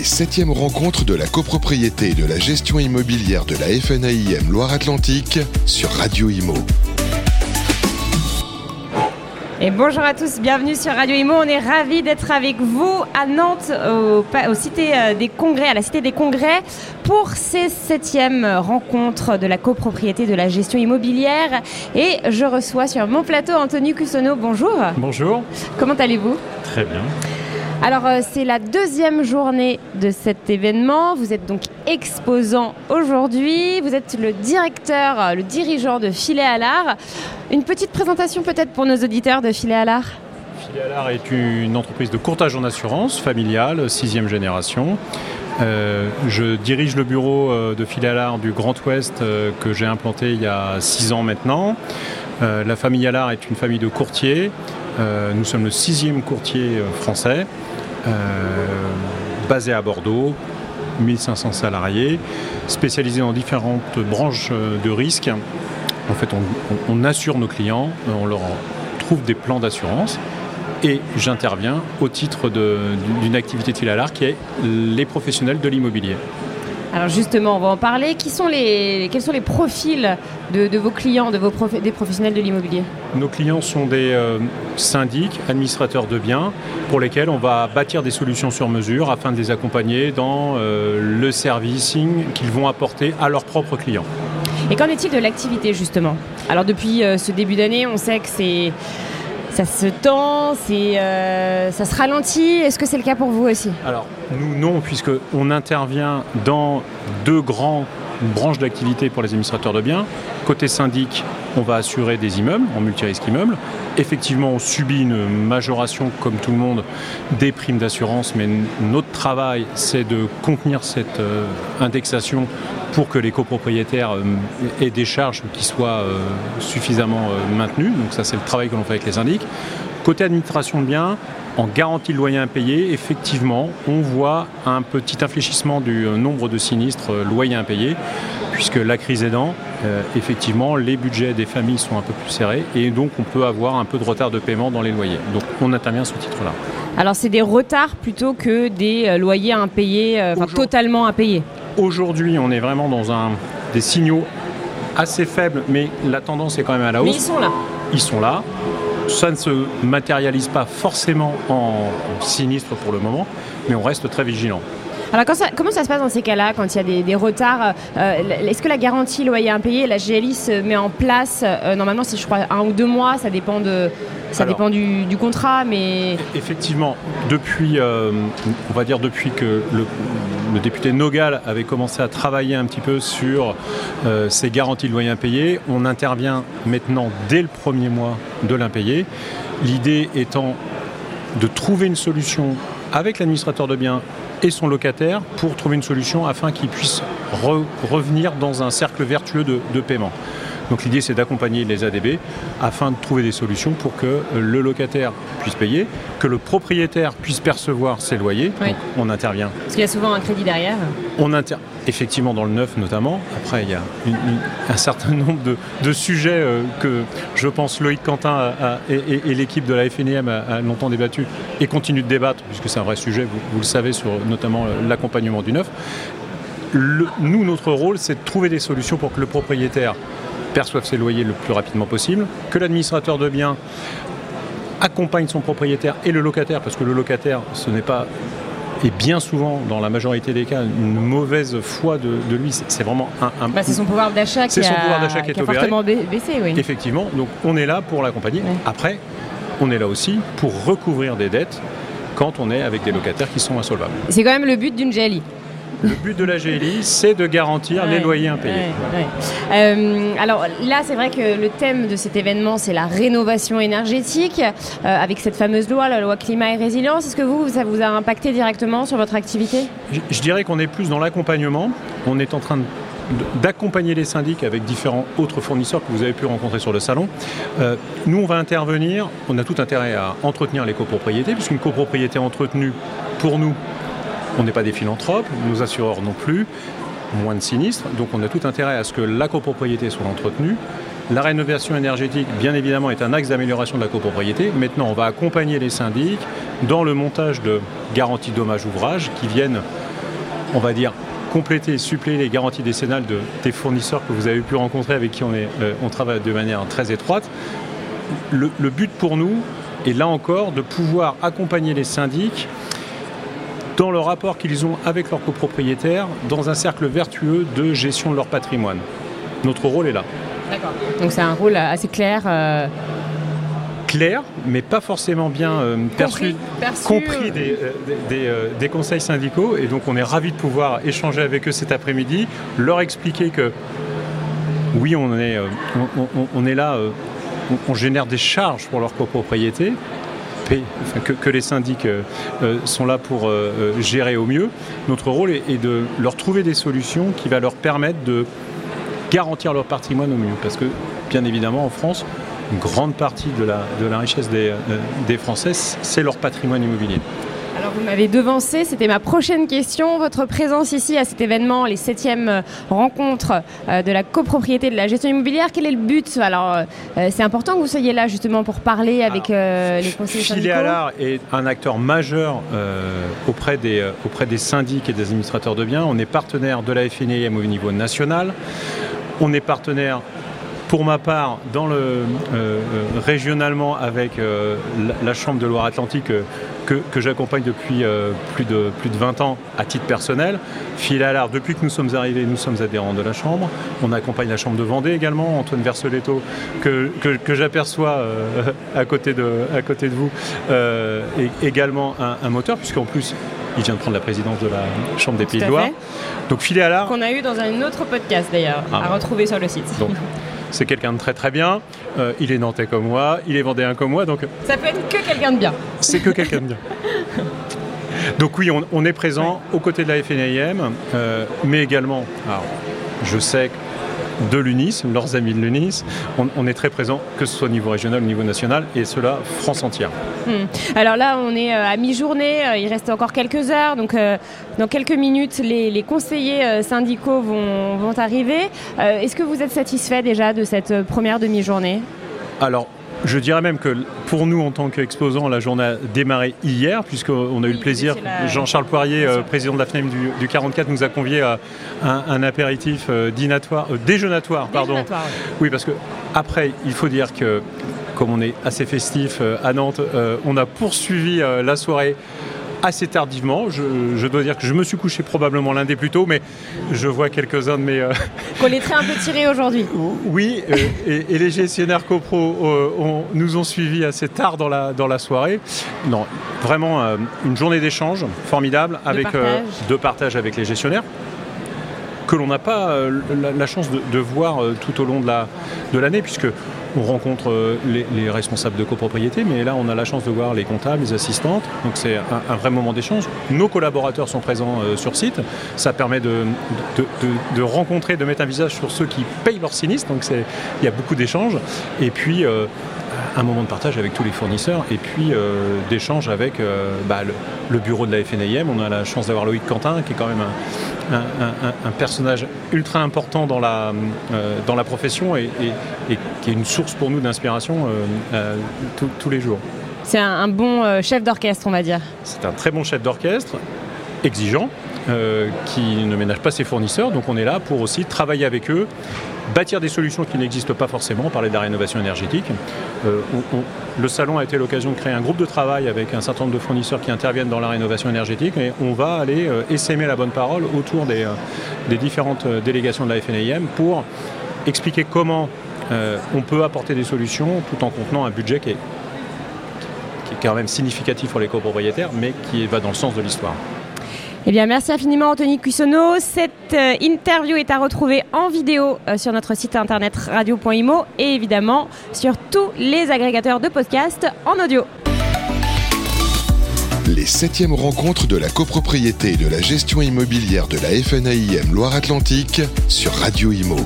les septièmes rencontres de la copropriété et de la gestion immobilière de la FNAIM Loire-Atlantique sur Radio Imo. Et bonjour à tous, bienvenue sur Radio Imo. On est ravis d'être avec vous à Nantes, au, au Cité euh, des Congrès, à la Cité des Congrès, pour ces septièmes rencontres de la copropriété de la gestion immobilière. Et je reçois sur mon plateau Anthony Cussonneau. Bonjour. Bonjour. Comment allez-vous? Très bien. Alors euh, c'est la deuxième journée de cet événement. Vous êtes donc exposant aujourd'hui. Vous êtes le directeur, euh, le dirigeant de Filet à l'art. Une petite présentation peut-être pour nos auditeurs de Filet à l'art. Filet à l'art est une entreprise de courtage en assurance familiale, sixième génération. Euh, je dirige le bureau de Filet à l'art du Grand Ouest que j'ai implanté il y a six ans maintenant. La famille Allard est une famille de courtiers. Nous sommes le sixième courtier français, basé à Bordeaux, 1500 salariés, spécialisé dans différentes branches euh, de risque. En fait, on, on- assure nos clients, euh, on leur trouve des plans d'assurance et j'interviens au titre d'une activité de Filalar qui est les professionnels de l'immobilier. Alors justement, on va en parler. Qui sont les, quels sont les profils de, de vos clients, de vos prof- des professionnels de l'immobilier? Nos clients sont des euh, syndics, administrateurs de biens, pour lesquels on va bâtir des solutions sur mesure afin de les accompagner dans euh, le servicing qu'ils vont apporter à leurs propres clients. Et qu'en est-il de l'activité justement? Alors depuis euh, ce début d'année, on sait que c'est ça se tend, euh, ça se ralentit. Est-ce que c'est le cas pour vous aussi? Alors, nous, non, puisque on intervient dans deux grandes branches d'activité pour les administrateurs de biens. Côté syndic, on va assurer des immeubles, en multirisque immeuble. Effectivement, on subit une majoration, comme tout le monde, des primes d'assurance, mais notre travail, c'est de contenir cette euh, indexation pour que les copropriétaires euh, aient des charges qui soient euh, suffisamment euh, maintenues. Donc ça, c'est le travail que l'on fait avec les syndics. Côté administration de biens, en garantie de loyer impayé, effectivement, on voit un petit infléchissement du nombre de sinistres euh, loyers impayés, puisque la crise aidant, euh, effectivement, les budgets des familles sont un peu plus serrés et donc on peut avoir un peu de retard de paiement dans les loyers. Donc on intervient à ce titre-là. Alors c'est des retards plutôt que des loyers impayés, enfin totalement impayés. Aujourd'hui, on est vraiment dans un, des signaux assez faibles, mais la tendance est quand même à la Mais hausse. ils sont là. ils sont là. Ça ne se matérialise pas forcément en sinistre pour le moment, mais on reste très vigilant. Alors quand ça- comment ça se passe dans ces cas-là, quand il y a des, des retards euh, Est-ce que la garantie loyer impayé, la GLI se met en place euh, Normalement, c'est je crois un ou deux mois, ça dépend de, ça Alors. dépend du, du contrat, mais Effectivement, depuis, euh, on va dire depuis que le, le député Nogal avait commencé à travailler un petit peu sur euh, ces garanties de loyer impayé, on intervient maintenant dès le premier mois de l'impayé. L'idée étant de trouver une solution avec l'administrateur de biens et son locataire pour trouver une solution afin qu'il puisse re- revenir dans un cercle vertueux de, de paiement. Donc l'idée c'est d'accompagner les ADB afin de trouver des solutions pour que le locataire puisse payer, que le propriétaire puisse percevoir ses loyers. Oui. Donc, on intervient parce qu'il y a souvent un crédit derrière. on inter... Effectivement, dans le neuf notamment. Après, il y a un certain nombre de, sujets euh, que je pense Loïc Quentin et, l'équipe de la FNIM a, longtemps débattu et continue de débattre, puisque c'est un vrai sujet, vous, le savez, sur notamment euh, l'accompagnement du neuf. Nous, notre rôle, c'est de trouver des solutions pour que le propriétaire perçoive ses loyers le plus rapidement possible, que l'administrateur de biens accompagne son propriétaire et le locataire, parce que le locataire, ce n'est pas et bien souvent, dans la majorité des cas, une mauvaise foi de, de lui. C'est vraiment un. un- Bah, c'est son pouvoir d'achat qui, C'est son a- pouvoir d'achat qui est a fortement ba- baissé, oui. Effectivement, donc on est là pour l'accompagner. Ouais. Après, on est là aussi pour recouvrir des dettes quand on est avec des locataires qui sont insolvables. C'est quand même le but d'une GLI. Le but de la GLI, c'est de garantir les loyers impayés. ouais, ouais. Euh, alors là, c'est vrai que le thème de cet événement, c'est la rénovation énergétique, euh, avec cette fameuse loi, la loi climat et résilience. Est-ce que vous, ça vous a impacté directement sur votre activité? Je, je dirais qu'on est plus dans l'accompagnement. On est en train de- d'accompagner les syndics avec différents autres fournisseurs que vous avez pu rencontrer sur le salon. Euh, nous, on va intervenir. On a tout intérêt à entretenir les copropriétés, puisqu'une copropriété entretenue, pour nous, on n'est pas des philanthropes, nos assureurs non plus, moins de sinistres. Donc on a tout intérêt à ce que la copropriété soit entretenue. La rénovation énergétique, bien évidemment, est un axe d'amélioration de la copropriété. Maintenant, on va accompagner les syndics dans le montage de garanties dommages ouvrages qui viennent on va dire, compléter et suppléer les garanties décennales de, des fournisseurs que vous avez pu rencontrer avec qui on, on travaille de manière très étroite. Le but pour nous est là encore de pouvoir accompagner les syndics dans le rapport qu'ils ont avec leurs copropriétaires dans un cercle vertueux de gestion de leur patrimoine. Notre rôle est là. D'accord. Donc c'est un rôle assez clair. Euh... Clair, mais pas forcément bien euh, perçu, perçu, compris des, euh, des, des, conseils syndicaux. Et donc on est ravis de pouvoir échanger avec eux cet après-midi, leur expliquer que oui, on est, on, on, on est là, on, génère des charges pour leur copropriété, Que, les syndics euh, sont là pour euh, gérer au mieux. Notre rôle est, de leur trouver des solutions qui va leur permettre de garantir leur patrimoine au mieux. Parce que, bien évidemment, en France, une grande partie de la, richesse des, euh, des Français, c'est leur patrimoine immobilier. Alors vous m'avez devancé, c'était ma prochaine question. Votre présence ici à cet événement, les septièmes rencontres de la copropriété de la gestion immobilière, quel est le but? Alors euh, c'est important que vous soyez là justement pour parler avec euh, les conseillers syndicaux. Filialar est un acteur majeur euh, auprès, des, euh, auprès des syndics et des administrateurs de biens. On est partenaire de la FNIM au niveau national. On est partenaire pour ma part, dans le, euh, régionalement avec euh, la, la, Chambre de Loire-Atlantique euh, que, que j'accompagne depuis euh, plus, de, plus de 20 ans à titre personnel. Filalar, depuis que nous sommes arrivés, nous sommes adhérents de la Chambre. On accompagne la Chambre de Vendée également, Antoine Verseletto, que, que, que j'aperçois euh, à, côté de, à côté de vous, euh, est également un, un moteur, puisqu'en plus, il vient de prendre la présidence de la Chambre des Pays de Loire. Donc Filalar. Qu'on a eu dans un autre podcast d'ailleurs, ah. à retrouver sur le site. Donc, c'est quelqu'un de très très bien. Euh, il est nantais comme moi, il est vendéen comme moi, donc. Ça peut être que quelqu'un de bien. C'est que quelqu'un de bien. Donc oui, on, on est présent aux côtés de la FNIM, euh, mais également, alors, je sais que de l'UNIS, leurs amis de l'UNIS. On, on, est très présent, que ce soit au niveau régional, au niveau national, et cela France entière. Hum. Alors là, on est euh, à mi-journée, il reste encore quelques heures, donc euh, dans quelques minutes, les, les conseillers euh, syndicaux vont, vont arriver. Euh, Est-ce que vous êtes satisfait déjà de cette première demi-journée? Alors, je dirais même que pour nous, en tant qu'exposants, la journée a démarré hier, puisqu'on a eu le plaisir, la... Jean-Charles Poirier, euh, président de la FNEM du, du, 44, nous a convié à un, un apéritif euh, dînatoire, euh, déjeunatoire, pardon. Déjeunatoire, oui. oui, parce que après, il faut dire que comme on est assez festif à Nantes, on a poursuivi la soirée assez tardivement. Je, je, dois dire que je me suis couché probablement l'un des plus tôt, mais je vois quelques-uns de mes... Euh... Qu'on les traits un peu tirés aujourd'hui. Oui, euh, et, et, les gestionnaires copro euh, nous ont suivis assez tard dans la, dans la soirée. Non, vraiment une journée d'échange formidable, avec, de partage. de partage avec les gestionnaires que l'on n'a pas la, la, chance de, de voir tout au long de l'année, la, de puisque on rencontre euh, les, les, responsables de copropriété, mais là on a la chance de voir les comptables, les assistantes, donc c'est un, vrai moment d'échange. Nos collaborateurs sont présents euh, sur site, ça permet de, rencontrer, de mettre un visage sur ceux qui payent leur sinistre, donc il y a beaucoup d'échanges, et puis euh, un moment de partage avec tous les fournisseurs et puis euh, d'échange avec euh, bah, le, le, bureau de la FNIM. On a la chance d'avoir Loïc Quentin qui est quand même un, un, un, un personnage ultra important dans la, euh, dans la profession et, et, et, qui est une source pour nous d'inspiration tous les jours. C'est un, bon chef d'orchestre, on va dire. C'est un très bon chef d'orchestre, exigeant, euh, qui ne ménage pas ses fournisseurs. Donc on est là pour aussi travailler avec eux, bâtir des solutions qui n'existent pas forcément, on parlait de la rénovation énergétique. Euh, le salon a été l'occasion de créer un groupe de travail avec un certain nombre de fournisseurs qui interviennent dans la rénovation énergétique et on va aller euh, essaimer la bonne parole autour des, différentes délégations de la FNIM pour expliquer comment on peut apporter des solutions tout en contenant un budget qui est, qui est quand même significatif pour les copropriétaires mais qui va dans le sens de l'histoire. Eh bien, merci infiniment Anthony Cuissonneau. Cette euh, interview est à retrouver en vidéo euh, sur notre site internet radio.imo et évidemment sur tous les agrégateurs de podcasts en audio. Les septièmes rencontres de la copropriété et de la gestion immobilière de la FNAIM Loire-Atlantique sur Radio Imo.